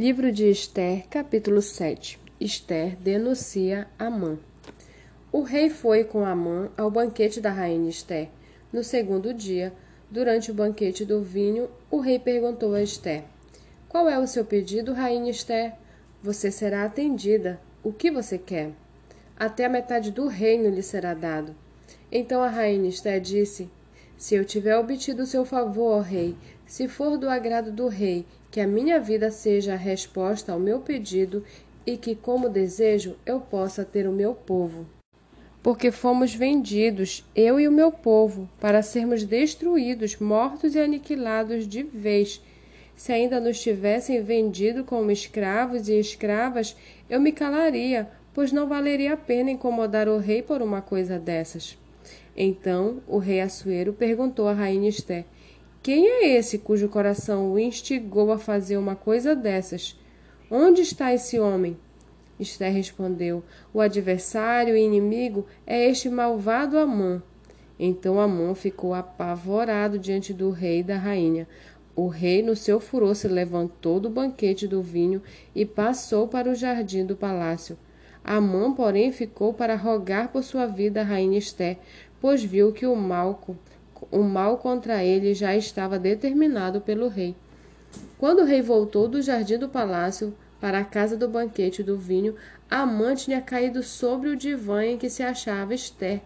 Livro de Esther, capítulo 7 Esther denuncia Amã. O rei foi com Amã ao banquete da rainha Esther. No segundo dia, durante o banquete do vinho, o rei perguntou a Esther: Qual é o seu pedido, rainha Esther? Você será atendida. O que você quer? Até a metade do reino lhe será dado. Então a rainha Esther disse: Se eu tiver obtido o seu favor, ó rei, se for do agrado do rei, que a minha vida seja a resposta ao meu pedido e que, como desejo, eu possa ter o meu povo. Porque fomos vendidos, eu e o meu povo, para sermos destruídos, mortos e aniquilados de vez. Se ainda nos tivessem vendido como escravos e escravas, eu me calaria, pois não valeria a pena incomodar o rei por uma coisa dessas. Então o rei Assuero perguntou à rainha Esté: Quem é esse cujo coração o instigou a fazer uma coisa dessas? Onde está esse homem? Esther respondeu: O adversário e inimigo é este malvado Amã. Então Amã ficou apavorado diante do rei e da rainha. O rei, no seu furor, se levantou do banquete do vinho e passou para o jardim do palácio. Amã, porém, ficou para rogar por sua vida a rainha Esther, pois viu que o mal, o mal contra ele já estava determinado pelo rei. Quando o rei voltou do jardim do palácio para a casa do banquete do vinho, Amã tinha caído sobre o divã em que se achava Esther.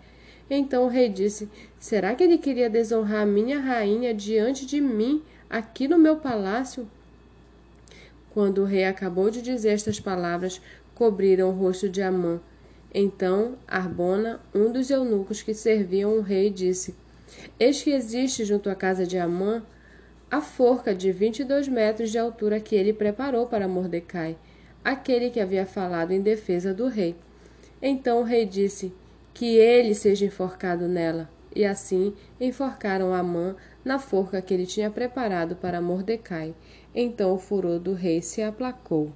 Então o rei disse: Será que ele queria desonrar minha rainha diante de mim, aqui no meu palácio? Quando o rei acabou de dizer estas palavras, cobriram o rosto de Amã. Então Arbona, um dos eunucos que serviam o rei, disse: Eis que existe junto à casa de Amã a forca de vinte e dois metros de altura que ele preparou para Mordecai, aquele que havia falado em defesa do rei. Então o rei disse: Que ele seja enforcado nela. E assim enforcaram Amã na forca que ele tinha preparado para Mordecai. Então o furor do rei se aplacou.